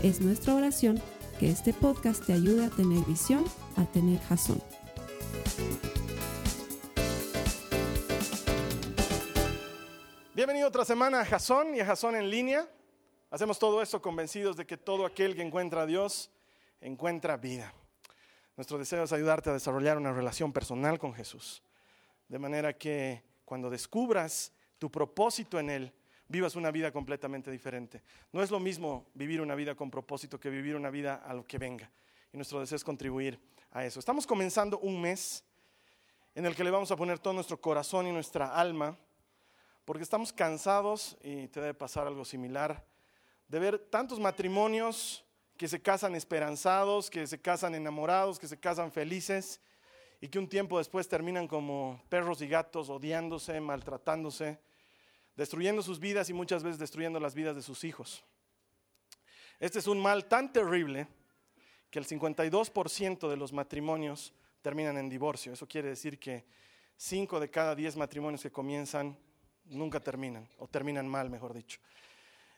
Es nuestra oración que este podcast te ayude a tener visión, a tener jazón. Bienvenido otra semana a Jazón y a Jazón en línea. Hacemos todo esto convencidos de que todo aquel que encuentra a Dios encuentra vida. Nuestro deseo es ayudarte a desarrollar una relación personal con Jesús, de manera que cuando descubras tu propósito en Él, vivas una vida completamente diferente. No es lo mismo vivir una vida con propósito que vivir una vida a lo que venga. Y nuestro deseo es contribuir a eso. Estamos comenzando un mes en el que le vamos a poner todo nuestro corazón y nuestra alma, porque estamos cansados, y te debe pasar algo similar, de ver tantos matrimonios que se casan esperanzados, que se casan enamorados, que se casan felices, y que un tiempo después terminan como perros y gatos odiándose, maltratándose destruyendo sus vidas y muchas veces destruyendo las vidas de sus hijos. Este es un mal tan terrible que el 52% de los matrimonios terminan en divorcio. Eso quiere decir que 5 de cada 10 matrimonios que comienzan nunca terminan, o terminan mal, mejor dicho.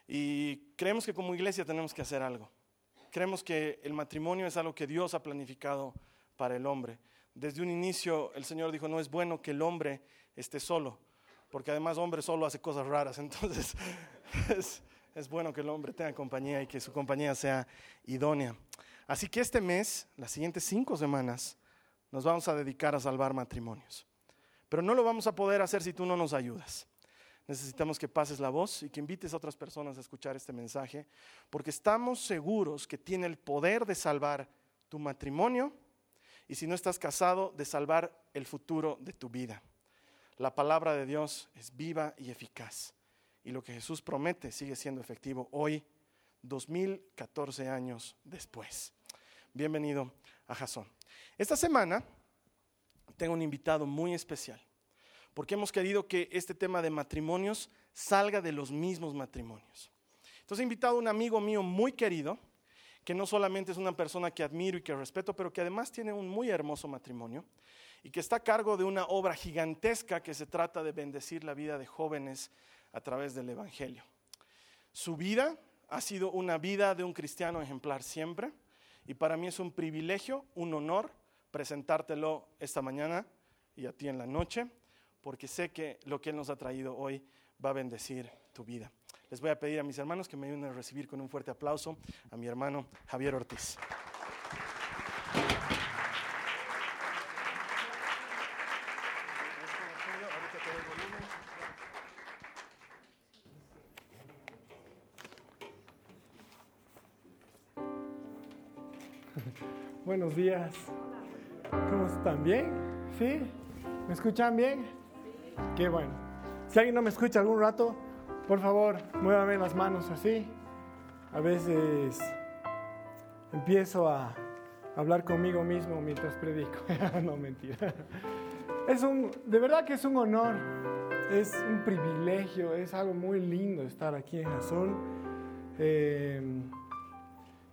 Y creemos que como iglesia tenemos que hacer algo. Creemos que el matrimonio es algo que Dios ha planificado para el hombre. Desde un inicio el Señor dijo, no es bueno que el hombre esté solo porque además hombre solo hace cosas raras, entonces es, bueno que el hombre tenga compañía y que su compañía sea idónea. Así que este mes, las siguientes cinco semanas, nos vamos a dedicar a salvar matrimonios. Pero no lo vamos a poder hacer si tú no nos ayudas. Necesitamos que pases la voz y que invites a otras personas a escuchar este mensaje, porque estamos seguros que tiene el poder de salvar tu matrimonio y si no estás casado, de salvar el futuro de tu vida. La palabra de Dios es viva y eficaz. Y lo que Jesús promete sigue siendo efectivo hoy, 2014 años después. Bienvenido a Jasón. Esta semana tengo un invitado muy especial, porque hemos querido que este tema de matrimonios salga de los mismos matrimonios. Entonces he invitado a un amigo mío muy querido, que no solamente es una persona que admiro y que respeto, pero que además tiene un muy hermoso matrimonio y que está a cargo de una obra gigantesca que se trata de bendecir la vida de jóvenes a través del Evangelio. Su vida ha sido una vida de un cristiano ejemplar siempre y para mí es un privilegio, un honor presentártelo esta mañana y a ti en la noche, porque sé que lo que Él nos ha traído hoy va a bendecir tu vida. Les voy a pedir a mis hermanos que me ayuden a recibir con un fuerte aplauso a mi hermano Javier Ortiz. Buenos días. ¿Cómo están? ¿Bien? ¿Sí? ¿Me escuchan bien? Qué bueno. Si alguien no me escucha algún rato, por favor, muévame las manos así. A veces empiezo a hablar conmigo mismo mientras predico. no, mentira. Es un, de verdad que es un honor, es un privilegio, es algo muy lindo estar aquí en Jason. Eh,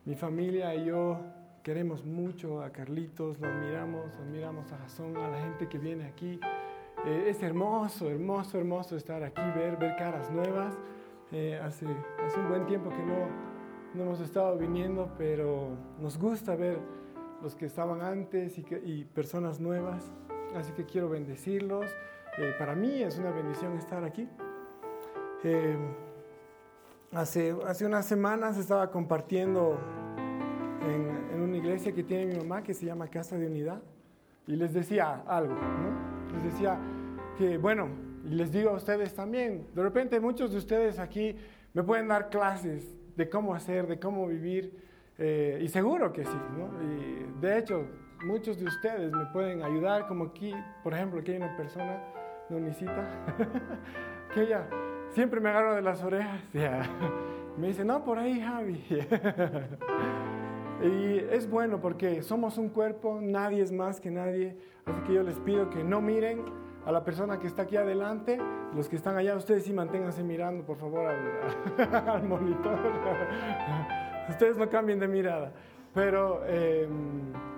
mi familia y yo queremos mucho a Carlitos, lo admiramos, admiramos a Jason, a la gente que viene aquí. Eh, es hermoso, hermoso, hermoso estar aquí, ver, ver caras nuevas. Eh, hace, hace un buen tiempo que no, no hemos estado viniendo, pero nos gusta ver los que estaban antes y, y personas nuevas. Así que quiero bendecirlos. Eh, para mí es una bendición estar aquí. hace, hace unas semanas estaba compartiendo en, una iglesia que tiene mi mamá que se llama Casa de Unidad y les decía algo, ¿no? Les decía que, bueno, y les digo a ustedes también, de repente muchos de ustedes aquí me pueden dar clases de cómo hacer, de cómo vivir, eh, y seguro que sí, ¿no? Y de hecho, muchos de ustedes me pueden ayudar, como aquí, por ejemplo, aquí hay una persona, Nonicita, que ella siempre me agarra de las orejas, me dice, no, por ahí, Javi. Y es bueno porque somos un cuerpo, nadie es más que nadie. Así que yo les pido que no miren a la persona que está aquí adelante. Los que están allá, ustedes sí manténganse mirando, por favor, al, al monitor. ustedes no cambien de mirada. Pero eh,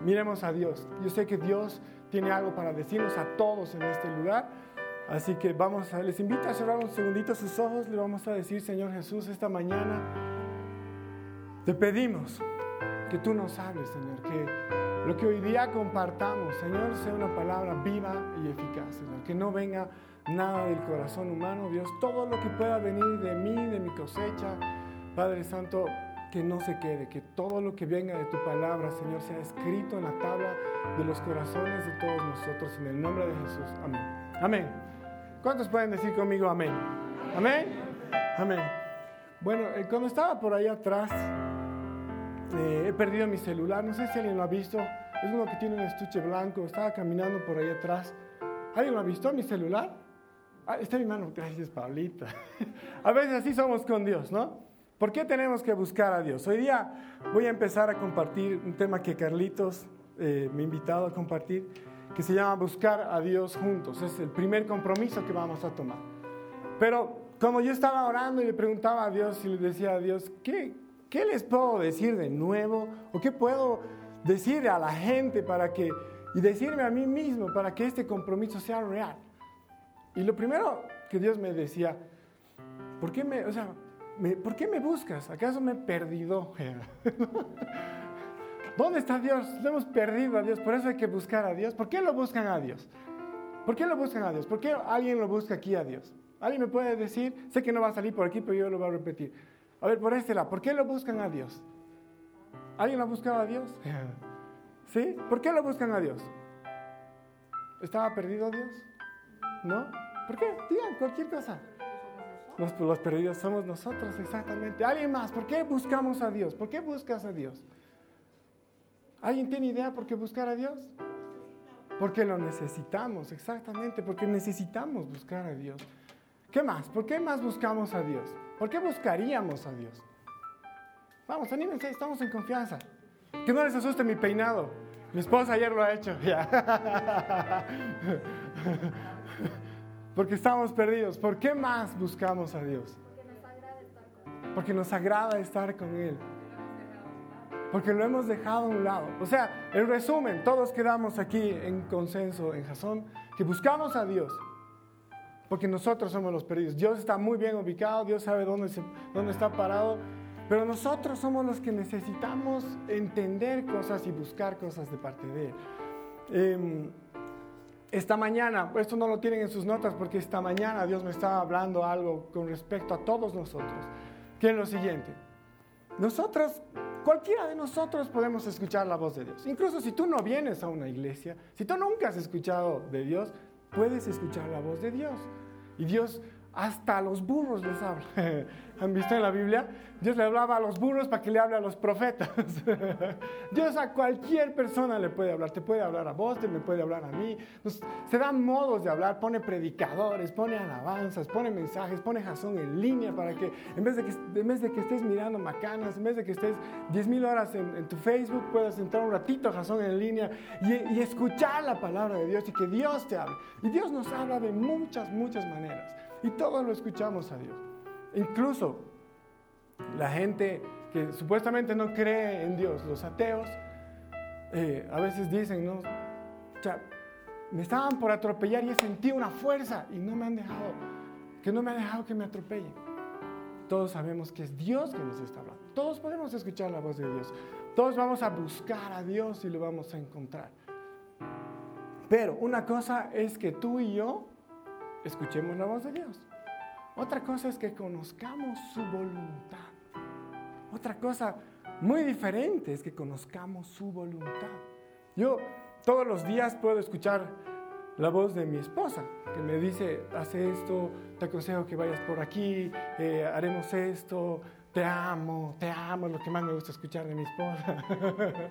miremos a Dios. Yo sé que Dios tiene algo para decirnos a todos en este lugar. Así que vamos a, les invito a cerrar un segundito sus ojos. Le vamos a decir, Señor Jesús, esta mañana te pedimos que tú nos hables, Señor, que lo que hoy día compartamos, Señor, sea una palabra viva y eficaz, Señor, que no venga nada del corazón humano, Dios, todo lo que pueda venir de mí, de mi cosecha, Padre Santo, que no se quede, que todo lo que venga de tu palabra, Señor, sea escrito en la tabla de los corazones de todos nosotros, en el nombre de Jesús. Amén. Amén. ¿Cuántos pueden decir conmigo amén? Amén. Amén. Bueno, eh, cuando estaba por ahí atrás, eh, he perdido mi celular, no sé si alguien lo ha visto, es uno que tiene un estuche blanco, estaba caminando por ahí atrás. ¿Alguien lo ha visto, mi celular? Ah, está en mi mano, gracias Pablita. a veces así somos con Dios, ¿no? ¿Por qué tenemos que buscar a Dios? Hoy día voy a empezar a compartir un tema que Carlitos eh, me ha invitado a compartir, que se llama Buscar a Dios juntos. Es el primer compromiso que vamos a tomar. Pero como yo estaba orando y le preguntaba a Dios y le decía a Dios, ¿qué, ¿qué les puedo decir de nuevo? ¿O qué puedo decir a la gente para que, y decirme a mí mismo para que este compromiso sea real? Y lo primero que Dios me decía, ¿por qué me, o sea, ¿por qué me buscas? ¿Acaso me he perdido? ¿Dónde está Dios? Lo hemos perdido a Dios, por eso hay que buscar a Dios. ¿Por qué lo buscan a Dios? ¿Por qué lo buscan a Dios? ¿Por qué alguien lo busca aquí a Dios? ¿Alguien me puede decir? Sé que no va a salir por aquí, pero yo lo voy a repetir. A ver, por este ¿por qué lo buscan a Dios? ¿Alguien lo ha buscado a Dios? ¿Sí? ¿Por qué lo buscan a Dios? ¿Estaba perdido Dios? ¿No? ¿Por qué? Digan cualquier cosa. Los, los, perdidos somos nosotros, exactamente. ¿Alguien más? ¿Por qué buscamos a Dios? ¿Por qué buscas a Dios? ¿Alguien tiene idea por qué buscar a Dios? Porque lo necesitamos, exactamente, porque necesitamos buscar a Dios. ¿Qué más? ¿Por qué más buscamos a Dios? ¿Por qué buscaríamos a Dios? Vamos, anímense, estamos en confianza. Que no les asuste mi peinado. Mi esposa ayer lo ha hecho. Porque estamos perdidos. ¿Por qué más buscamos a Dios? Porque nos agrada estar con Él. Porque lo hemos dejado a un lado. O sea, en resumen, todos quedamos aquí en consenso en Jasón que buscamos a Dios. Porque nosotros somos los perdidos. Dios está muy bien ubicado, Dios sabe dónde, se, dónde está parado. Pero nosotros somos los que necesitamos entender cosas y buscar cosas de parte de Él. Eh, esta mañana, esto no lo tienen en sus notas porque esta mañana Dios me estaba hablando algo con respecto a todos nosotros, que es lo siguiente. Nosotros, cualquiera de nosotros podemos escuchar la voz de Dios. Incluso si tú no vienes a una iglesia, si tú nunca has escuchado de Dios, puedes escuchar la voz de Dios. Y Dios hasta a los burros les habla. ¿Han visto en la Biblia? Dios le hablaba a los burros para que le hable a los profetas. Dios a cualquier persona le puede hablar. Te puede hablar a vos, te me puede hablar a mí. se dan modos de hablar. Pone predicadores, pone alabanzas, pone mensajes, pone jazón en línea para que en vez de que, en vez de que estés mirando macanas, en vez de que estés 10 mil horas en, tu Facebook, puedas entrar un ratito a jazón en línea y escuchar la palabra de Dios y que Dios te hable. Y Dios nos habla de muchas, muchas maneras. Y todos lo escuchamos a Dios. Incluso la gente que supuestamente no cree en Dios, los ateos, eh, a veces dicen, no, me estaban por atropellar y he sentido una fuerza y no me han dejado, que no me ha dejado que me atropellen. Todos sabemos que es Dios que nos está hablando. Todos podemos escuchar la voz de Dios. Todos vamos a buscar a Dios y lo vamos a encontrar. Pero una cosa es que tú y yo escuchemos la voz de Dios. Otra cosa es que conozcamos su voluntad. Otra cosa muy diferente es que conozcamos su voluntad. Yo todos los días puedo escuchar la voz de mi esposa, que me dice, hace esto, te aconsejo que vayas por aquí, eh, haremos esto, te amo, te amo, lo que más me gusta escuchar de mi esposa.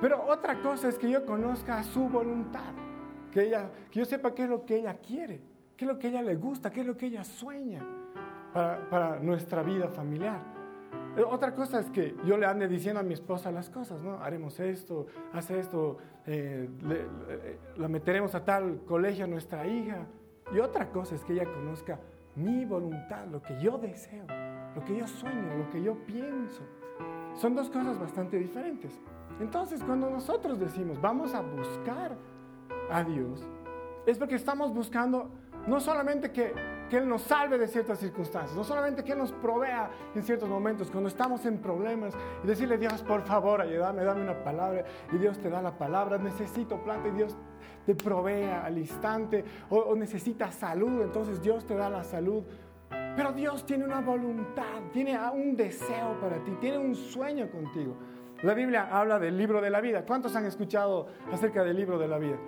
Pero otra cosa es que yo conozca su voluntad, que, ella, que yo sepa qué es lo que ella quiere qué es lo que ella le gusta, qué es lo que ella sueña para, nuestra vida familiar. Eh, otra cosa es que yo le ande diciendo a mi esposa las cosas, ¿no? Haremos esto, hace esto, eh, la meteremos a tal colegio a nuestra hija. Y otra cosa es que ella conozca mi voluntad, lo que yo deseo, lo que yo sueño, lo que yo pienso. Son dos cosas bastante diferentes. Entonces, cuando nosotros decimos, vamos a buscar a Dios, es porque estamos buscando no solamente que, Él nos salve de ciertas circunstancias, no solamente que Él nos provea en ciertos momentos, cuando estamos en problemas, y decirle, Dios, por favor, ayúdame, dame una palabra, y Dios te da la palabra, necesito planta, y Dios te provea al instante, o, o necesitas salud, entonces Dios te da la salud. Pero Dios tiene una voluntad, tiene un deseo para ti, tiene un sueño contigo. La Biblia habla del libro de la vida. ¿Cuántos han escuchado acerca del libro de la vida?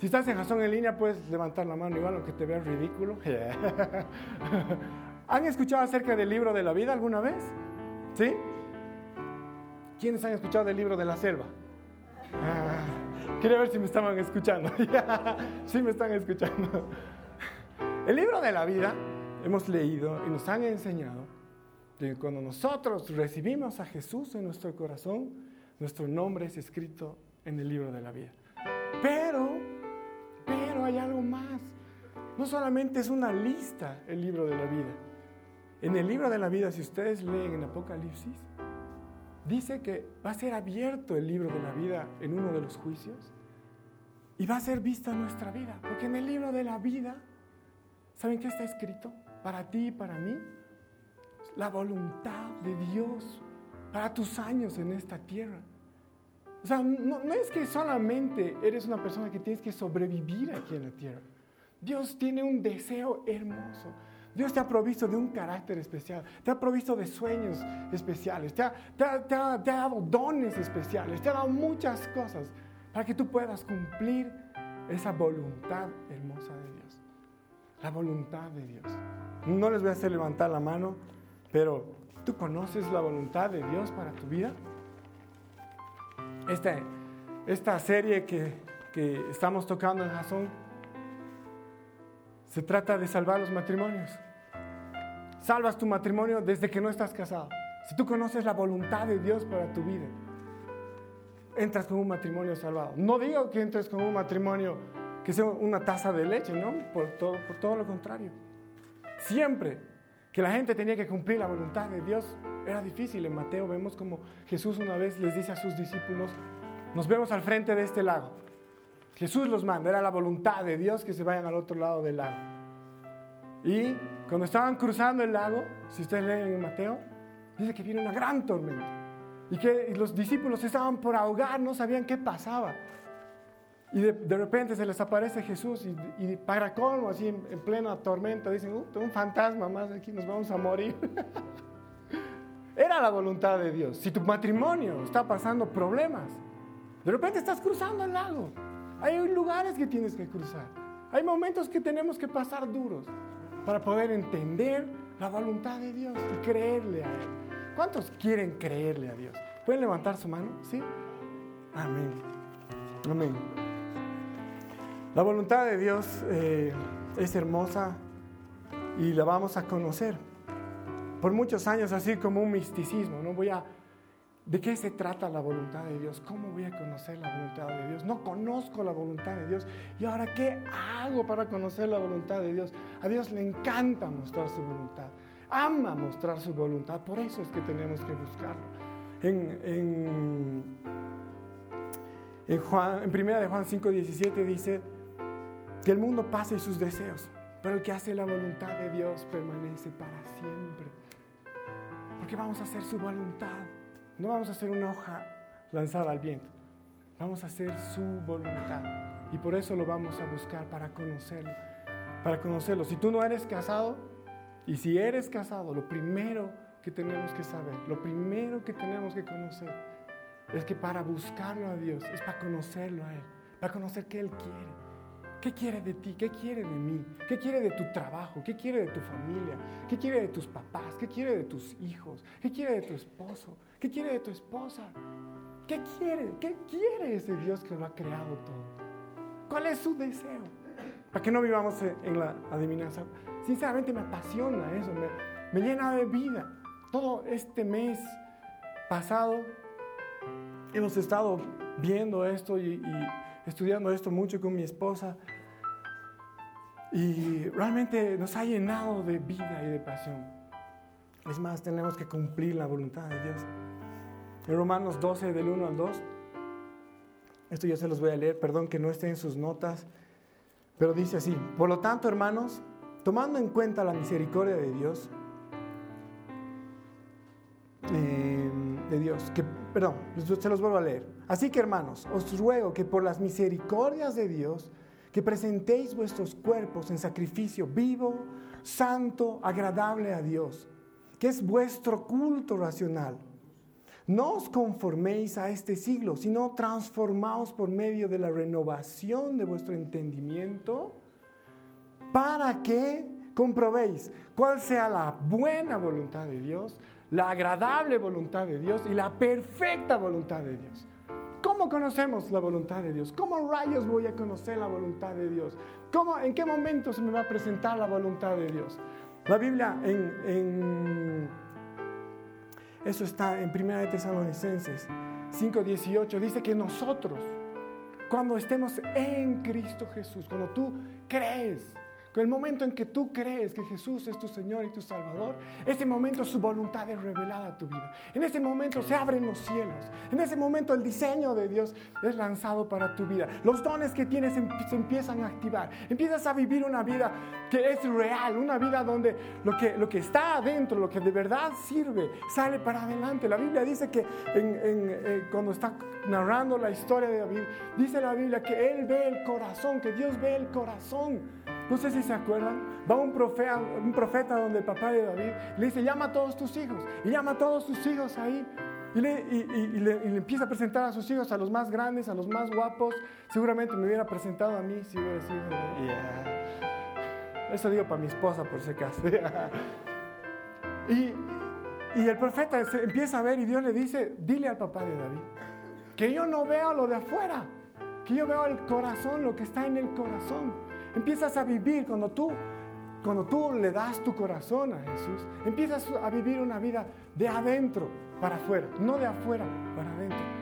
Si estás en razón en línea, puedes levantar la mano igual, aunque te veas ridículo. ¿Han escuchado acerca del libro de la vida alguna vez? ¿Sí? ¿Quiénes han escuchado del libro de la selva? Ah, quería ver si me estaban escuchando. sí me están escuchando. El libro de la vida hemos leído y nos han enseñado que cuando nosotros recibimos a Jesús en nuestro corazón, nuestro nombre es escrito en el libro de la vida. Pero pero hay algo más. No solamente es una lista el libro de la vida. En el libro de la vida, si ustedes leen en Apocalipsis, dice que va a ser abierto el libro de la vida en uno de los juicios y va a ser vista nuestra vida. Porque en el libro de la vida, ¿saben qué está escrito? Para ti y para mí, la voluntad de Dios para tus años en esta tierra. O sea, no, es que solamente eres una persona que tienes que sobrevivir aquí en la tierra. Dios tiene un deseo hermoso. Dios te ha provisto de un carácter especial, te ha provisto de sueños especiales, te ha, te ha, dado dones especiales, te ha dado muchas cosas para que tú puedas cumplir esa voluntad hermosa de Dios. La voluntad de Dios. No les voy a hacer levantar la mano, pero ¿tú conoces la voluntad de Dios para tu vida? Esta, esta serie que, que estamos tocando en Jason se trata de salvar los matrimonios. Salvas tu matrimonio desde que no estás casado. Si tú conoces la voluntad de Dios para tu vida, entras con un matrimonio salvado. No digo que entres con un matrimonio que sea una taza de leche, ¿no? Por todo, por todo lo contrario. Siempre que la gente tenía que cumplir la voluntad de Dios, era difícil. En Mateo vemos como Jesús una vez les dice a sus discípulos, nos vemos al frente de este lago. Jesús los manda, era la voluntad de Dios que se vayan al otro lado del lago. Y cuando estaban cruzando el lago, si ustedes leen en Mateo, dice que viene una gran tormenta. Y que los discípulos estaban por ahogar, no sabían qué pasaba. Y de, repente se les aparece Jesús y, para colmo, así en, plena tormenta, dicen, uh, un fantasma más aquí, nos vamos a morir. Era la voluntad de Dios. Si tu matrimonio está pasando problemas, de repente estás cruzando el lago. Hay lugares que tienes que cruzar. Hay momentos que tenemos que pasar duros para poder entender la voluntad de Dios y creerle a Él. ¿Cuántos quieren creerle a Dios? ¿Pueden levantar su mano? ¿Sí? Amén. Amén. La voluntad de Dios eh, es hermosa y la vamos a conocer por muchos años así como un misticismo. No voy a ¿De qué se trata la voluntad de Dios? ¿Cómo voy a conocer la voluntad de Dios? No conozco la voluntad de Dios. ¿Y ahora qué hago para conocer la voluntad de Dios? A Dios le encanta mostrar su voluntad. Ama mostrar su voluntad. Por eso es que tenemos que buscarlo. En, en, en, Juan, en primera de Juan 5, 17 dice que el mundo pase sus deseos, pero el que hace la voluntad de Dios permanece para siempre. Porque vamos a hacer su voluntad. No vamos a hacer una hoja lanzada al viento. Vamos a hacer su voluntad. Y por eso lo vamos a buscar para conocerlo. Para conocerlo. Si tú no eres casado, y si eres casado, lo primero que tenemos que saber, lo primero que tenemos que conocer, es que para buscarlo a Dios, es para conocerlo a Él, para conocer qué Él quiere. ¿Qué quiere de ti? ¿Qué quiere de mí? ¿Qué quiere de tu trabajo? ¿Qué quiere de tu familia? ¿Qué quiere de tus papás? ¿Qué quiere de tus hijos? ¿Qué quiere de tu esposo? ¿Qué quiere de tu esposa? ¿Qué quiere? ¿Qué quiere ese Dios que lo ha creado todo? ¿Cuál es su deseo? Para que no vivamos en la adivinanza. Sinceramente me apasiona eso, me, me llena de vida. todo este mes pasado hemos estado viendo esto y, y estudiando esto mucho con mi esposa. Y realmente nos ha llenado de vida y de pasión. Es más, tenemos que cumplir la voluntad de Dios. En Romanos 12, del 1 al 2, esto ya se los voy a leer, perdón que no esté en sus notas, pero dice así, por lo tanto, hermanos, tomando en cuenta la misericordia de Dios, eh, de Dios, que, perdón, se los vuelvo a leer. Así que, hermanos, os ruego que por las misericordias de Dios, que presentéis vuestros cuerpos en sacrificio vivo, santo, agradable a Dios, que es vuestro culto racional. No os conforméis a este siglo, sino transformaos por medio de la renovación de vuestro entendimiento, para que comprobéis cuál sea la buena voluntad de Dios, la agradable voluntad de Dios y la perfecta voluntad de Dios. ¿Cómo conocemos la voluntad de Dios? ¿Cómo rayos voy a conocer la voluntad de Dios? ¿Cómo, ¿En qué momento se me va a presentar la voluntad de Dios? La Biblia en, eso está en 1 de Tesalonicenses 5:18 dice que nosotros cuando estemos en Cristo Jesús, cuando tú crees el momento en que tú crees que Jesús es tu Señor y tu Salvador, ese momento su voluntad es revelada a tu vida. En ese momento se abren los cielos. En ese momento el diseño de Dios es lanzado para tu vida. Los dones que tienes em, se empiezan a activar. Empiezas a vivir una vida que es real, una vida donde lo que, lo que está adentro, lo que de verdad sirve, sale para adelante. La Biblia dice que eh, cuando está narrando la historia de David, dice la Biblia que Él ve el corazón, que Dios ve el corazón. No sé si se acuerdan. Va un profeta, un profeta donde el papá de David le dice, llama a todos tus hijos. Y llama a todos sus hijos ahí. Y le, empieza a presentar a sus hijos, a los más grandes, a los más guapos. Seguramente me hubiera presentado a mí si hubiera sido. Eso digo para mi esposa, por si acaso. y, y el profeta se empieza a ver y Dios le dice, dile al papá de David, que yo no veo lo de afuera, que yo veo el corazón, lo que está en el corazón. Empiezas a vivir cuando tú, cuando tú le das tu corazón a Jesús, empiezas a vivir una vida de adentro para afuera, no de afuera para adentro.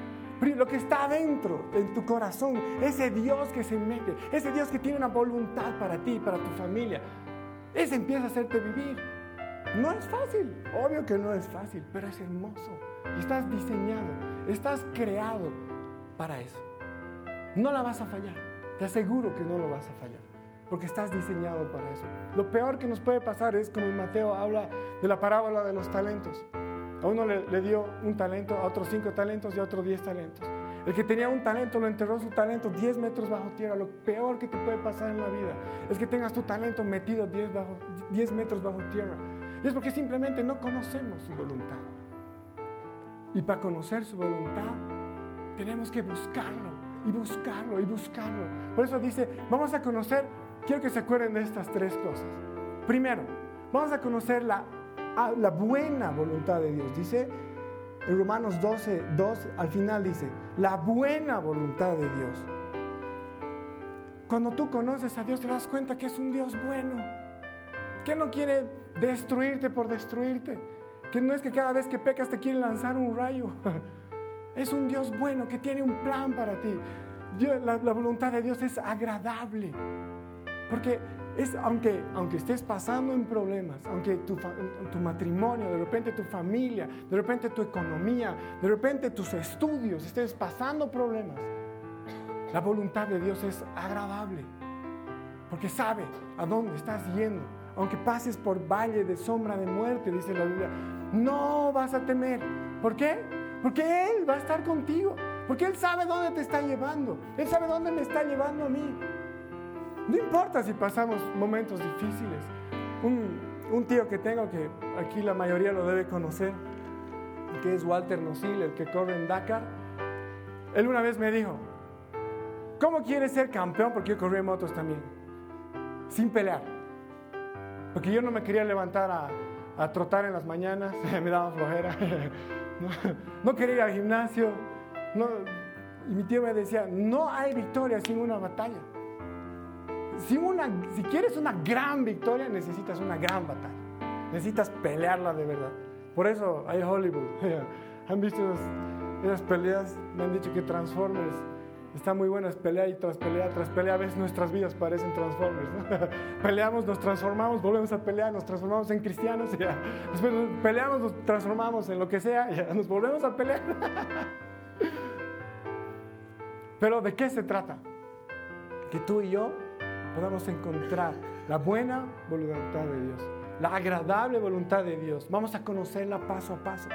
Lo que está adentro en tu corazón, ese Dios que se mete, ese Dios que tiene una voluntad para ti, para tu familia, ese empieza a hacerte vivir. No es fácil, obvio que no es fácil, pero es hermoso. Estás diseñado, estás creado para eso. No la vas a fallar, te aseguro que no lo vas a fallar porque estás diseñado para eso. Lo peor que nos puede pasar es como Mateo habla de la parábola de los talentos. A uno le, dio un talento, a otros cinco talentos y a otro diez talentos. El que tenía un talento lo enterró su talento diez metros bajo tierra. Lo peor que te puede pasar en la vida es que tengas tu talento metido diez metros bajo tierra. Y es porque simplemente no conocemos su voluntad. Y para conocer su voluntad tenemos que buscarlo y buscarlo y buscarlo. Por eso dice, vamos a conocer quiero que se acuerden de estas tres cosas. Primero, vamos a conocer la, la buena voluntad de Dios. Dice en Romanos 12, 2, al final dice, la buena voluntad de Dios. Cuando tú conoces a Dios te das cuenta que es un Dios bueno, que no quiere destruirte por destruirte, que no es que cada vez que pecas te quiere lanzar un rayo. Es un Dios bueno que tiene un plan para ti. la, la voluntad de Dios es agradable. Porque es, aunque, aunque estés pasando en problemas, aunque tu, tu, matrimonio, de repente tu familia, de repente tu economía, de repente tus estudios, estés pasando problemas, la voluntad de Dios es agradable. Porque sabe a dónde estás yendo. Aunque pases por valle de sombra de muerte, dice la Biblia, no vas a temer. ¿Por qué? Porque Él va a estar contigo. Porque Él sabe dónde te está llevando. Él sabe dónde me está llevando a mí. No importa si pasamos momentos difíciles. Un, tío que tengo que aquí la mayoría lo debe conocer, que es Walter Nosil, el que corre en Dakar. Él una vez me dijo, ¿cómo quieres ser campeón? Porque yo corrí en motos también, sin pelear. Porque yo no me quería levantar a, trotar en las mañanas, me daba flojera. no, quería ir al gimnasio. y mi tío me decía, no hay victoria sin una batalla si, una, si quieres una gran victoria, necesitas una gran batalla. Necesitas pelearla de verdad. Por eso hay Hollywood. ¿Han visto esas, peleas? Me han dicho que Transformers está muy buena, es pelea y tras pelea, tras pelea. A veces nuestras vidas parecen Transformers. Peleamos, nos transformamos, volvemos a pelear, nos transformamos en cristianos. Después peleamos, nos transformamos en lo que sea, y nos volvemos a pelear. Pero ¿de qué se trata? Que tú y yo podamos encontrar la buena voluntad de Dios, la agradable voluntad de Dios. Vamos a conocerla paso a paso.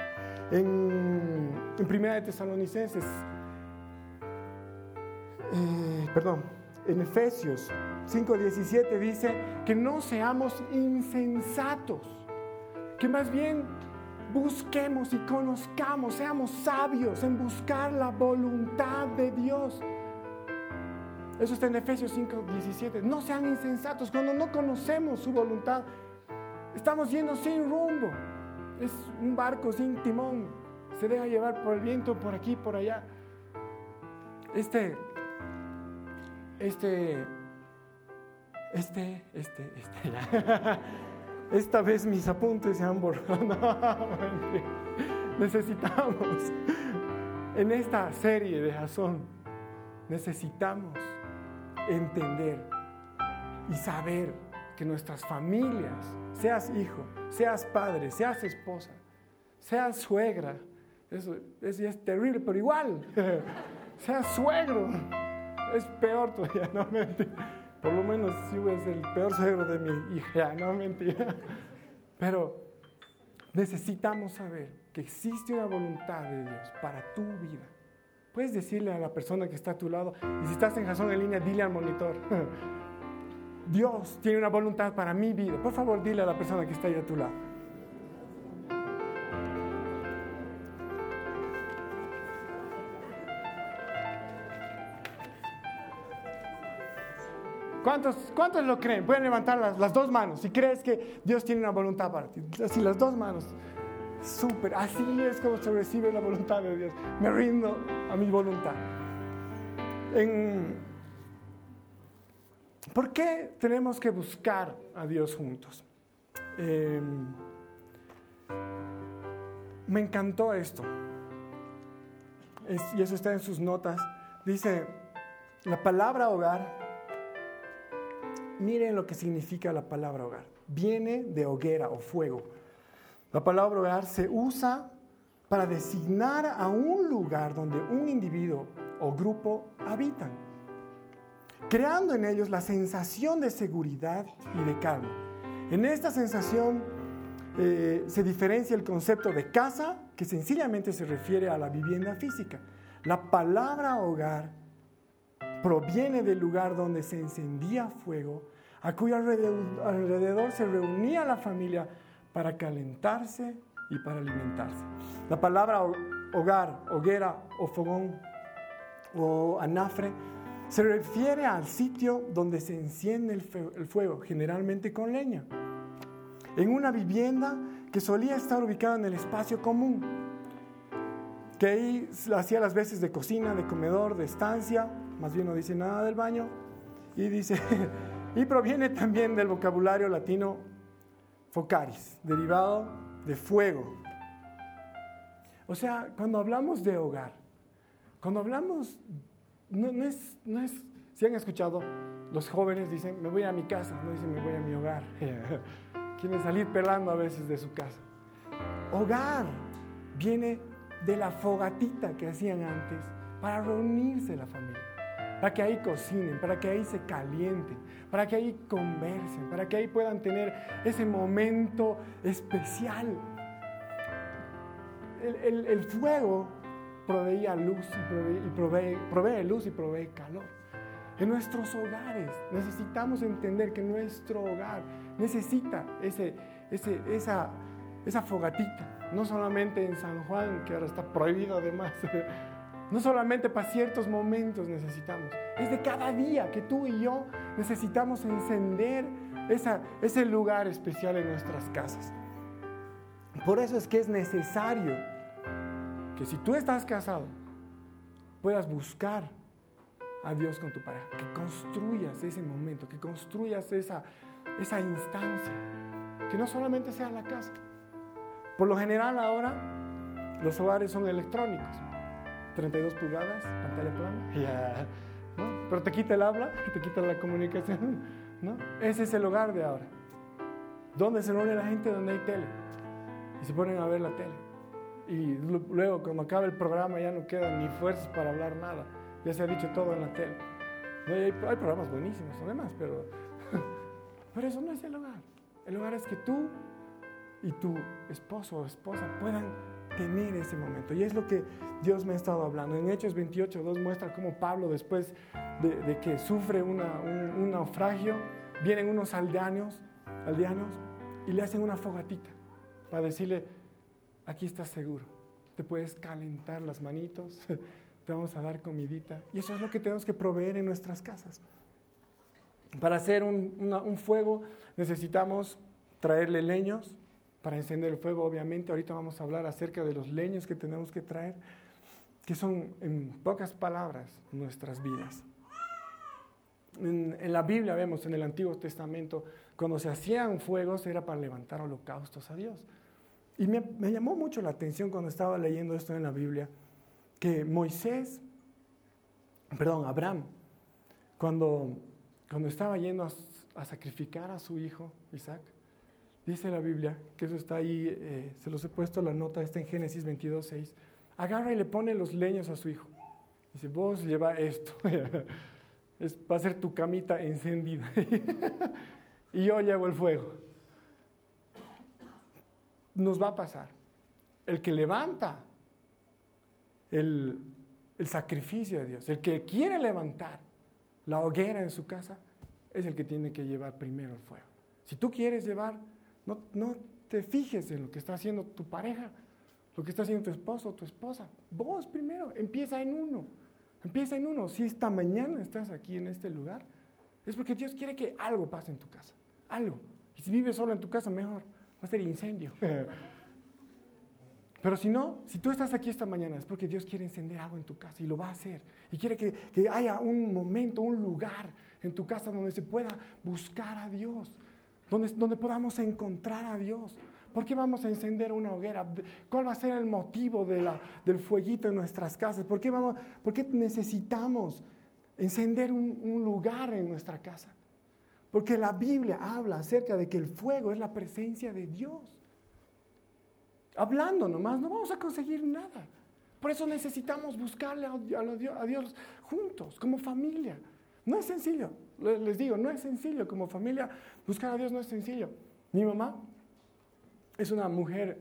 En, en Primera de Tesalonicenses, eh, perdón, en Efesios 5:17 dice que no seamos insensatos, que más bien busquemos y conozcamos, seamos sabios en buscar la voluntad de Dios. Eso está en Efesios 5, 17. No sean insensatos cuando no conocemos su voluntad. Estamos yendo sin rumbo. Es un barco sin timón. Se deja llevar por el viento, por aquí, por allá. Este, este, este, este, este. Esta vez mis apuntes se han borrado. necesitamos, en esta serie de Jason, necesitamos entender y saber que nuestras familias, seas hijo, seas padre, seas esposa, seas suegra, eso es, terrible, pero igual, seas suegro, es peor todavía, no mentira. Por lo menos si es el peor suegro de mi hija, no mentira. Pero necesitamos saber que existe una voluntad de Dios para tu vida Puedes decirle a la persona que está a tu lado, y si estás en razón en línea, dile al monitor, Dios tiene una voluntad para mi vida. Por favor, dile a la persona que está ahí a tu lado. ¿Cuántos, ¿Cuántos lo creen? Pueden levantar las, las dos manos si crees que Dios tiene una voluntad para ti. Así, las dos manos. Súper, así es como se recibe la voluntad de Dios. Me rindo a mi voluntad. ¿Por qué tenemos que buscar a Dios juntos? Em, me encantó esto. y eso está en sus notas. Dice, la palabra hogar, miren lo que significa la palabra hogar. Viene de hoguera o fuego la palabra hogar se usa para designar a un lugar donde un individuo o grupo habitan, creando en ellos la sensación de seguridad y de calma. En esta sensación eh, se diferencia el concepto de casa, que sencillamente se refiere a la vivienda física. La palabra hogar proviene del lugar donde se encendía fuego, a cuyo alrededor se reunía la familia para calentarse y para alimentarse. La palabra hogar, hoguera o fogón o anafre se refiere al sitio donde se enciende el fuego, generalmente con leña, en una vivienda que solía estar ubicada en el espacio común, que ahí hacía las veces de cocina, de comedor, de estancia, más bien no dice nada del baño, y dice, y proviene también del vocabulario latino focaris, derivado de fuego. O sea, cuando hablamos de hogar, cuando hablamos, no, es, no es, si han escuchado, los jóvenes dicen, me voy a mi casa, no dicen, me voy a mi hogar. Quieren salir pelando a veces de su casa. Hogar viene de la fogatita que hacían antes para reunirse la familia para que ahí cocinen, para que ahí se calienten, para que ahí conversen, para que ahí puedan tener ese momento especial. El, fuego proveía luz y, provee, luz y provee calor. En nuestros hogares necesitamos entender que nuestro hogar necesita ese, esa, esa fogatita, no solamente en San Juan, que ahora está prohibido además. No solamente para ciertos momentos necesitamos, es de cada día que tú y yo necesitamos encender ese lugar especial en nuestras casas. Por eso es que es necesario que si tú estás casado, puedas buscar a Dios con tu pareja, que construyas ese momento, que construyas esa, esa instancia, que no solamente sea la casa, Por lo general ahora los hogares son electrónicos. 32 pulgadas, pantalla plana, ¿no? pero te quita el habla, te quita la comunicación. ¿no? Ese es el hogar de ahora. ¿Dónde se reúne la gente? Donde hay tele. Y se ponen a ver la tele. Y luego, cuando acaba el programa, ya no quedan ni fuerzas para hablar nada. Ya se ha dicho todo en la tele. Hay, hay programas buenísimos, además, pero, pero eso no es el hogar. El hogar es que tú y tu esposo o esposa puedan tener ese momento. Y es lo que Dios me ha estado hablando. En Hechos 28, 2 muestra cómo Pablo, después de, que sufre un, naufragio, vienen unos aldeanos, aldeanos y le hacen una fogatita para decirle, aquí estás seguro, te puedes calentar las manitos, te vamos a dar comidita. Y eso es lo que tenemos que proveer en nuestras casas. Para hacer un, un fuego necesitamos traerle leños, para encender el fuego, obviamente. Ahorita vamos a hablar acerca de los leños que tenemos que traer, que son, en pocas palabras, nuestras vidas. En, la Biblia vemos, en el Antiguo Testamento, cuando se hacían fuegos era para levantar holocaustos a Dios. Y me, llamó mucho la atención cuando estaba leyendo esto en la Biblia, que Moisés, perdón, Abraham, cuando, cuando estaba yendo a sacrificar a su hijo Isaac, Dice la Biblia, que eso está ahí, eh, se los he puesto la nota, está en Génesis 22, 6. Agarra y le pone los leños a su hijo. Dice, vos lleva esto. es, va a ser tu camita encendida. y yo llevo el fuego. Nos va a pasar. El que levanta el, el sacrificio de Dios, el que quiere levantar la hoguera en su casa, es el que tiene que llevar primero el fuego. Si tú quieres llevar no, te fijes en lo que está haciendo tu pareja, lo que está haciendo tu esposo o tu esposa. Vos primero, empieza en uno. Empieza en uno. Si esta mañana estás aquí en este lugar, es porque Dios quiere que algo pase en tu casa. Algo. Y si vives solo en tu casa, mejor. Va a ser incendio. Pero si no, si tú estás aquí esta mañana, es porque Dios quiere encender algo en tu casa y lo va a hacer. Y quiere que, que haya un momento, un lugar en tu casa donde se pueda buscar a Dios donde, podamos encontrar a Dios. ¿Por qué vamos a encender una hoguera? ¿Cuál va a ser el motivo del fueguito en nuestras casas? ¿Por qué, vamos, por qué necesitamos encender un, lugar en nuestra casa? Porque la Biblia habla acerca de que el fuego es la presencia de Dios. Hablando nomás, no vamos a conseguir nada. Por eso necesitamos buscarle a Dios juntos, como familia. No es sencillo, les digo, no es sencillo como familia. Buscar a Dios no es sencillo. Mi mamá es una mujer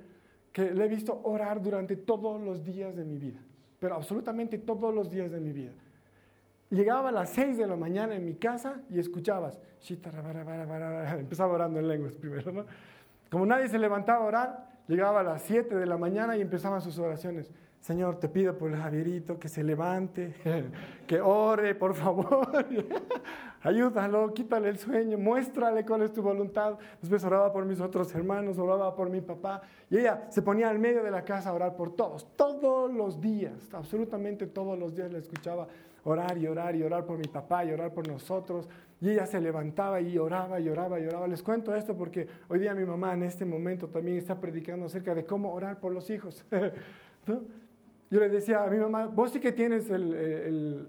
que le he visto orar durante todos los días de mi vida, pero absolutamente todos los días de mi vida. Llegaba a las 6 de la mañana en mi casa y escuchabas, empezaba orando en lenguas primero, ¿no? Como nadie se levantaba a orar, llegaba a las 7 de la mañana y empezaban sus oraciones. Señor, te pido por el Javierito que se levante, que ore, por favor. Ayúdalo, quítale el sueño, muéstrale cuál es tu voluntad. Después oraba por mis otros hermanos, oraba por mi papá. Y ella se ponía al medio de la casa a orar por todos, todos los días, absolutamente todos los días la escuchaba orar y orar y orar por mi papá y orar por nosotros. Y ella se levantaba y oraba y oraba y oraba. Les cuento esto porque hoy día mi mamá en este momento también está predicando acerca de cómo orar por los hijos. ¿No? Yo le decía a mi mamá, vos sí que tienes el,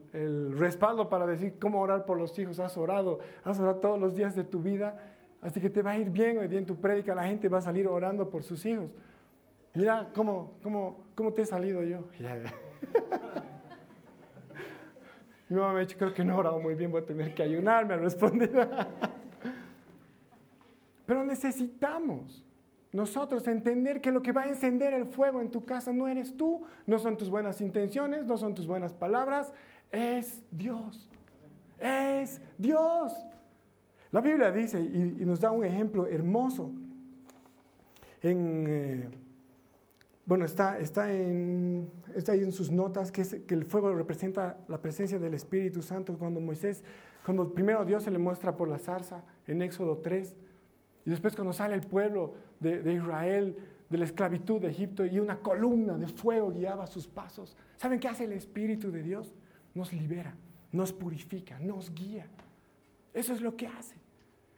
respaldo para decir cómo orar por los hijos, has orado, has orado todos los días de tu vida, así que te va a ir bien hoy día en tu prédica, la gente va a salir orando por sus hijos. Mira cómo, cómo, cómo te he salido yo. mi mamá me ha dicho, creo que no he orado muy bien, voy a tener que ayunarme a responder. Pero necesitamos nosotros entender que lo que va a encender el fuego en tu casa no eres tú, no son tus buenas intenciones, no son tus buenas palabras, es Dios. Es Dios. La Biblia dice y, nos da un ejemplo hermoso. Eh, bueno, está, está, en, está ahí en sus notas que, que el fuego representa la presencia del Espíritu Santo. Cuando Moisés, cuando primero Dios se le muestra por la zarza en Éxodo 3, y después cuando sale el pueblo de, Israel de la esclavitud de Egipto y una columna de fuego guiaba sus pasos. ¿Saben qué hace el Espíritu de Dios? Nos libera, nos purifica, nos guía. Eso es lo que hace.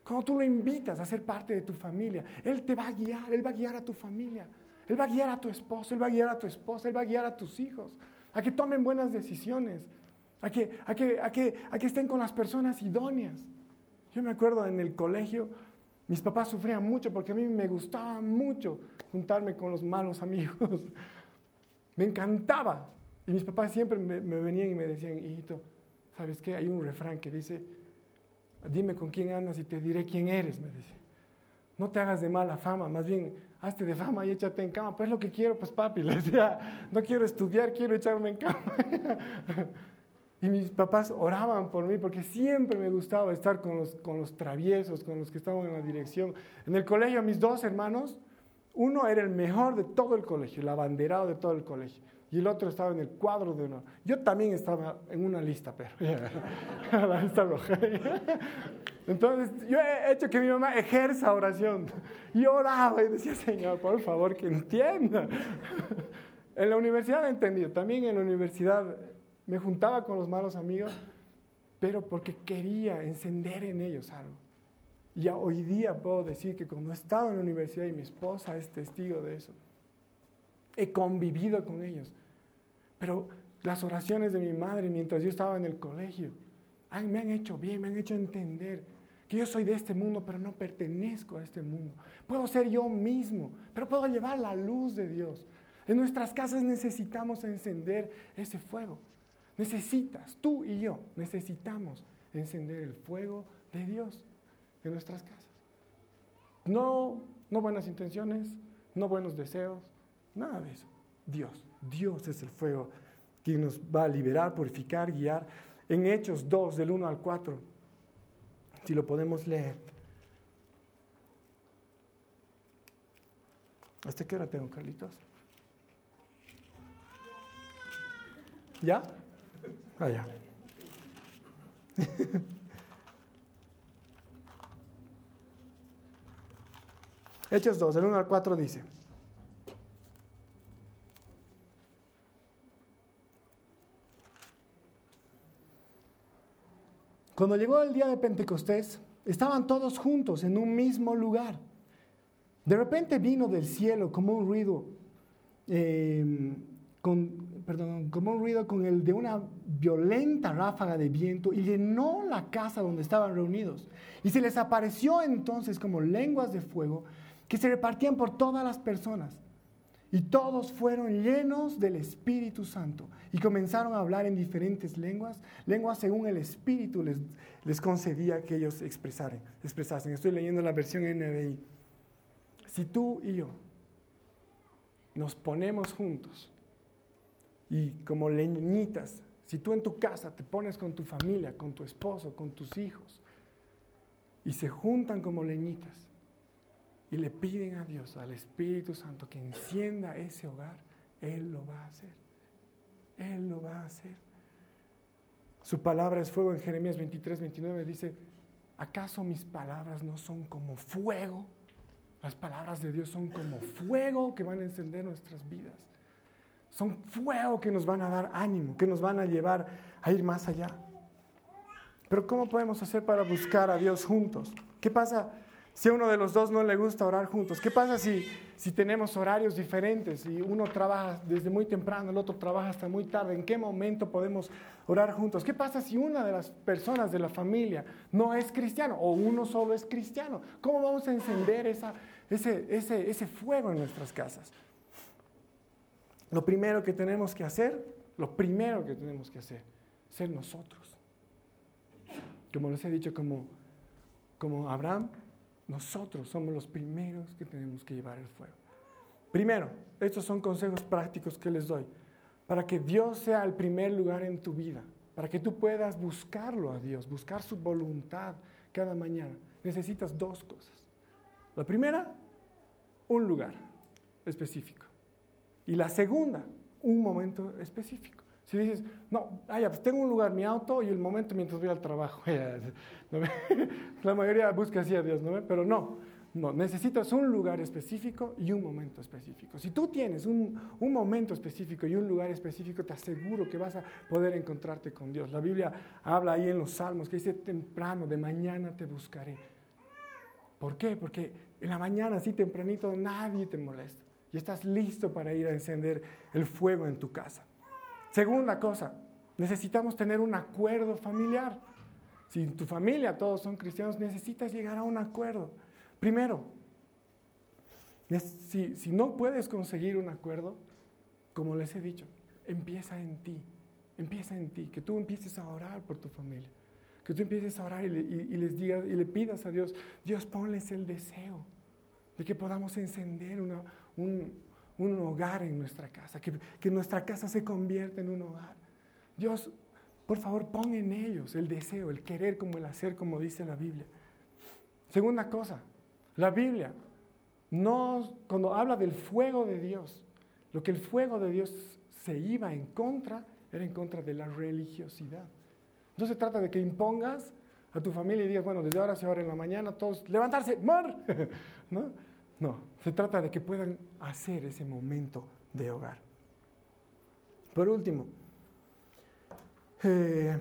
Cuando tú lo invitas a ser parte de tu familia, Él te va a guiar, Él va a guiar a tu familia. Él va a guiar a tu esposo, Él va a guiar a tu esposa, Él va a guiar a tus hijos, a que tomen buenas decisiones, a que, a que, a que, a que estén con las personas idóneas. Yo me acuerdo en el colegio, mis papás sufrían mucho porque a mí me gustaba mucho juntarme con los malos amigos. me encantaba. Y mis papás siempre me, venían y me decían, hijito, ¿sabes qué? Hay un refrán que dice, dime con quién andas y te diré quién eres, me dice. No te hagas de mala fama, más bien hazte de fama y échate en cama. Pues lo que quiero, pues papi, le decía, no quiero estudiar, quiero echarme en cama. y mis papás oraban por mí porque siempre me gustaba estar con los, con los traviesos, con los que estaban en la dirección. En el colegio, mis dos hermanos, uno era el mejor de todo el colegio, el abanderado de todo el colegio. Y el otro estaba en el cuadro de uno. Yo también estaba en una lista, pero. Entonces, yo he hecho que mi mamá ejerza oración. Y oraba y decía, Señor, por favor, que entienda. En la universidad he entendido. También en la universidad me juntaba con los malos amigos, pero porque quería encender en ellos algo. Y hoy día puedo decir que cuando he estado en la universidad y mi esposa es testigo de eso, he convivido con ellos. Pero las oraciones de mi madre mientras yo estaba en el colegio me han hecho bien, me han hecho entender que yo soy de este mundo, pero no pertenezco a este mundo. Puedo ser yo mismo, pero puedo llevar la luz de Dios. En nuestras casas necesitamos encender ese fuego. Necesitas, tú y yo, necesitamos encender el fuego de Dios en nuestras casas. No, no buenas intenciones, no buenos deseos, nada de eso. Dios, Dios es el fuego que nos va a liberar, purificar, guiar. En Hechos 2, del 1 al 4, si lo podemos leer. ¿Hasta qué hora tengo, Carlitos? ¿Ya? Ah, ya. Hechos 2, del 1 al 4 dice. Cuando llegó el día de Pentecostés, estaban todos juntos en un mismo lugar. De repente vino del cielo como un ruido, eh, con, perdón, como un ruido con el de una violenta ráfaga de viento y llenó la casa donde estaban reunidos. Y se les apareció entonces como lenguas de fuego que se repartían por todas las personas. Y todos fueron llenos del Espíritu Santo y comenzaron a hablar en diferentes lenguas, lenguas según el Espíritu les, les concedía que ellos expresaran, expresasen. Estoy leyendo la versión NBI. Si tú y yo nos ponemos juntos y como leñitas, si tú en tu casa te pones con tu familia, con tu esposo, con tus hijos, y se juntan como leñitas, y le piden a Dios, al Espíritu Santo, que encienda ese hogar, Él lo va a hacer. Él lo va a hacer. Su palabra es fuego en Jeremías 23, 29 dice, ¿acaso mis palabras no son como fuego? Las palabras de Dios son como fuego que van a encender nuestras vidas. Son fuego que nos van a dar ánimo, que nos van a llevar a ir más allá. Pero ¿cómo podemos hacer para buscar a Dios juntos? ¿Qué pasa si a uno de los dos no le gusta orar juntos? ¿Qué pasa si, si tenemos horarios diferentes y uno trabaja desde muy temprano, el otro trabaja hasta muy tarde? ¿En qué momento podemos orar juntos? ¿Qué pasa si una de las personas de la familia no es cristiano o uno solo es cristiano? ¿Cómo vamos a encender ese, ese, ese fuego en nuestras casas? Lo primero que tenemos que hacer, lo primero que tenemos que hacer, ser nosotros. Como les he dicho, como, como Abraham, nosotros somos los primeros que tenemos que llevar el fuego. Primero, estos son consejos prácticos que les doy. Para que Dios sea el primer lugar en tu vida, para que tú puedas buscarlo a Dios, buscar su voluntad cada mañana, necesitas dos cosas. La primera, un lugar específico. Y la segunda, un momento específico. Si dices, no, ah, pues tengo un lugar, mi auto y el momento mientras voy al trabajo. La mayoría busca así a Dios, ¿no? Pero no, no, necesitas un lugar específico y un momento específico. Si tú tienes un, un, momento específico y un lugar específico, te aseguro que vas a poder encontrarte con Dios. La Biblia habla ahí en los Salmos que dice temprano, de mañana te buscaré. ¿Por qué? Porque en la mañana, así tempranito, nadie te molesta. Y estás listo para ir a encender el fuego en tu casa. Segunda cosa, necesitamos tener un acuerdo familiar. Si en tu familia todos son cristianos, necesitas llegar a un acuerdo. Primero, si, si no puedes conseguir un acuerdo, como les he dicho, empieza en ti, empieza en ti, que tú empieces a orar por tu familia, que tú empieces a orar y les digas y le pidas a Dios, Dios ponles el deseo de que podamos encender un, hogar en nuestra casa, que, que nuestra casa se convierta en un hogar. Dios, por favor, pon en ellos el deseo, el querer como el hacer, como dice la Biblia. Segunda cosa, la Biblia no, cuando habla del fuego de Dios, lo que el fuego de Dios se iba en contra, era en contra de la religiosidad. No se trata de que impongas a tu familia y digas, bueno, desde ahora se ahora en la mañana, todos levantarse, mar. ¿No? No, se trata de que puedan hacer ese momento de hogar. Por último, eh,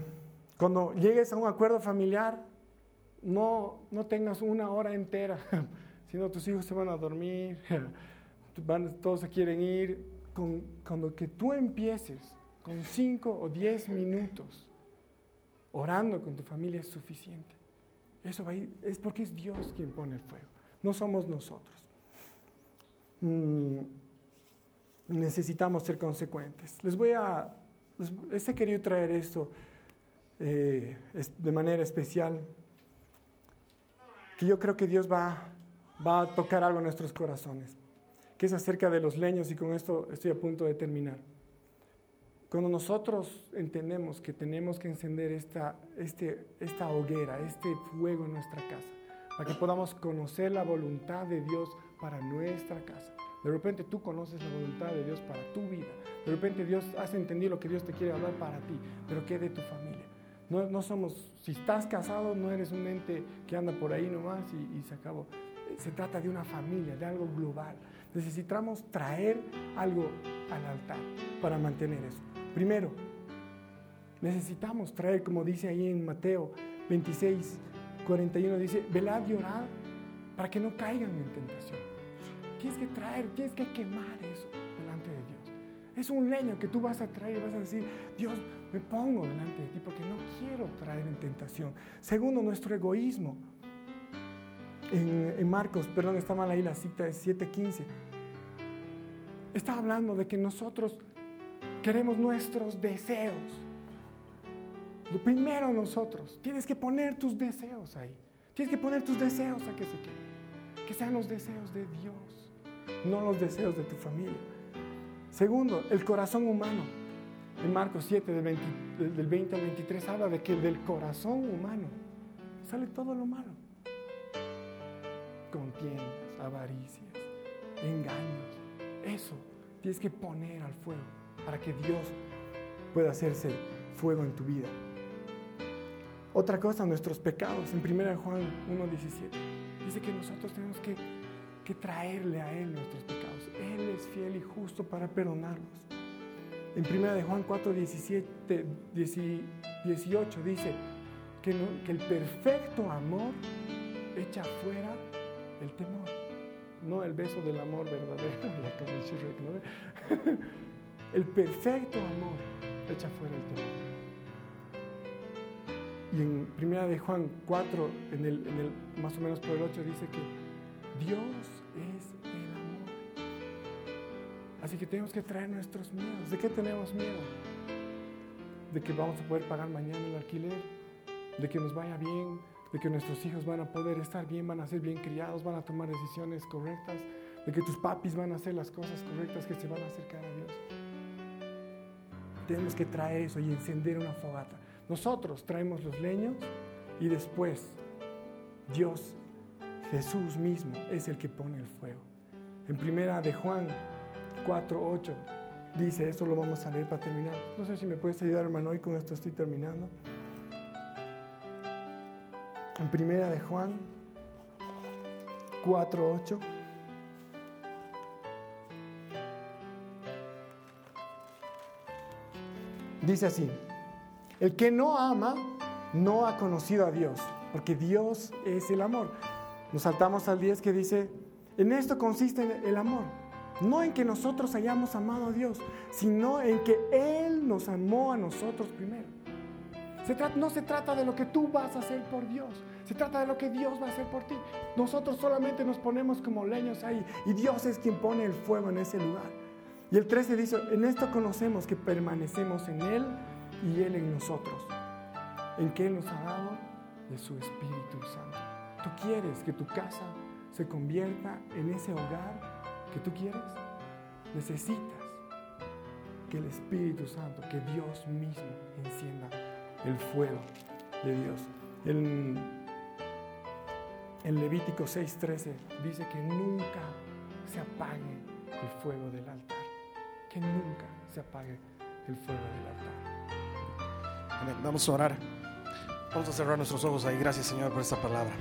cuando llegues a un acuerdo familiar, no, no tengas una hora entera si no tus hijos se van a dormir, todos se quieren ir, con, cuando que tú empieces con cinco o diez minutos orando con tu familia es suficiente. Eso va a ir, es porque es Dios quien pone el fuego, no somos nosotros. Mm, necesitamos ser consecuentes. Les voy a, les, he querido traer esto eh, de manera especial, que yo creo que Dios va va a tocar algo en nuestros corazones, que es acerca de los leños y con esto estoy a punto de terminar. Cuando nosotros entendemos que tenemos que encender esta, este, esta hoguera, este fuego en nuestra casa, para que podamos conocer la voluntad de Dios para nuestra casa. De repente tú conoces la voluntad de Dios para tu vida. De repente Dios has entendido lo que Dios te quiere hablar para ti, pero ¿qué de tu familia? No, no somos, si estás casado, no eres un ente que anda por ahí nomás y, y se acabó se trata de una familia, de algo global. Necesitamos traer algo al altar para mantener eso. Primero, necesitamos traer, como dice ahí en Mateo 26, 41, dice, velad y orad para que no caigan en tentación. Tienes que traer, tienes que quemar eso delante de Dios. Es un leño que tú vas a traer y vas a decir, Dios, me pongo delante de ti porque no quiero traer en tentación. Segundo, nuestro egoísmo en, Marcos, perdón, está mal ahí la cita, es 7:15. Está hablando de que nosotros queremos nuestros deseos. Primero nosotros, tienes que poner tus deseos ahí. Tienes que poner tus deseos a que se queden. Que sean los deseos de Dios, no los deseos de tu familia. Segundo, el corazón humano. En Marcos 7, del 20, del 20 al 23, habla de que del corazón humano sale todo lo malo contiendas, avaricias, engaños. Eso tienes que poner al fuego para que Dios pueda hacerse fuego en tu vida. Otra cosa, nuestros pecados. En 1 Juan 1.17 dice que nosotros tenemos que, que traerle a Él nuestros pecados. Él es fiel y justo para perdonarlos. En 1 Juan 4.18 dice que, el perfecto amor echa fuera el temor, no el beso del amor verdadero, el perfecto amor echa fuera el temor. Y en primera de Juan 4, en el, en el, más o menos por el 8, dice que Dios es el amor. Así que tenemos que traer nuestros miedos. ¿De qué tenemos miedo? De que vamos a poder pagar mañana el alquiler, de que nos vaya bien, de que nuestros hijos van a poder estar bien, van a ser bien criados, van a tomar decisiones correctas, de que tus papis van a hacer las cosas correctas, que se van a acercar a Dios. Tenemos que traer eso y encender una fogata. Nosotros traemos los leños y después Dios, Jesús mismo, es el que pone el fuego. En primera de Juan 4, 8 dice, esto lo vamos a leer para terminar. No sé si me puedes ayudar, hermano, y con esto estoy terminando. En primera de Juan 4:8 Dice así: El que no ama no ha conocido a Dios, porque Dios es el amor. Nos saltamos al 10 que dice, en esto consiste el amor, No en que nosotros hayamos amado a Dios, sino en que Él nos amó a nosotros primero. no se trata de lo que tú vas a hacer por Dios, se trata de lo que Dios va a hacer por ti. Nosotros solamente nos ponemos como leños ahí y Dios es quien pone el fuego en ese lugar. Y el 13 dice, en esto conocemos que permanecemos en Él y Él en nosotros, en que Él nos ha dado de su Espíritu Santo. ¿Tú quieres que tu casa se convierta en ese hogar que tú quieres? Necesitas que el Espíritu Santo, que Dios mismo encienda el fuego de Dios. En, en Levítico 6:13 dice que nunca se apague el fuego del altar. Que nunca se apague el fuego del altar. Vamos a orar. Vamos a cerrar nuestros ojos ahí. Gracias Señor por esta palabra.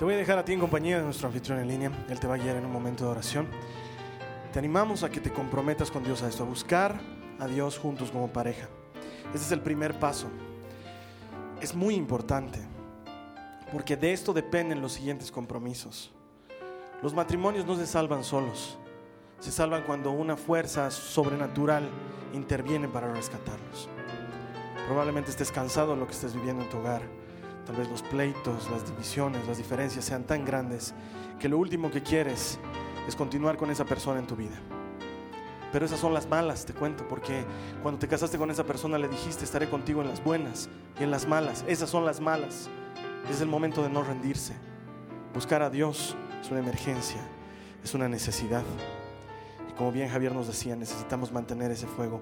Te voy a dejar a ti en compañía de nuestro anfitrión en línea. Él te va a guiar en un momento de oración. Te animamos a que te comprometas con Dios a esto, a buscar a Dios juntos como pareja. Ese es el primer paso. Es muy importante, porque de esto dependen los siguientes compromisos. Los matrimonios no se salvan solos, se salvan cuando una fuerza sobrenatural interviene para rescatarlos. Probablemente estés cansado de lo que estés viviendo en tu hogar Tal vez los pleitos, las divisiones, las diferencias sean tan grandes que lo último que quieres es continuar con esa persona en tu vida. Pero esas son las malas, te cuento, porque cuando te casaste con esa persona le dijiste estaré contigo en las buenas y en las malas. Esas son las malas. Es el momento de no rendirse. Buscar a Dios es una emergencia, es una necesidad. Y como bien Javier nos decía, necesitamos mantener ese fuego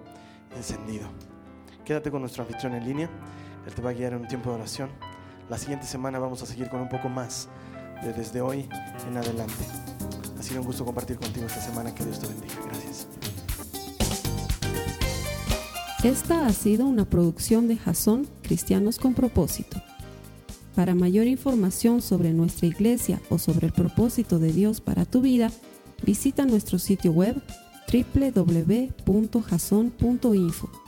encendido. Quédate con nuestro anfitrión en línea. Él te va a guiar en un tiempo de oración. La siguiente semana vamos a seguir con un poco más de desde hoy en adelante. Ha sido un gusto compartir contigo esta semana. Que Dios te bendiga. Gracias. Esta ha sido una producción de Jason Cristianos con Propósito. Para mayor información sobre nuestra iglesia o sobre el propósito de Dios para tu vida, visita nuestro sitio web www.jason.info.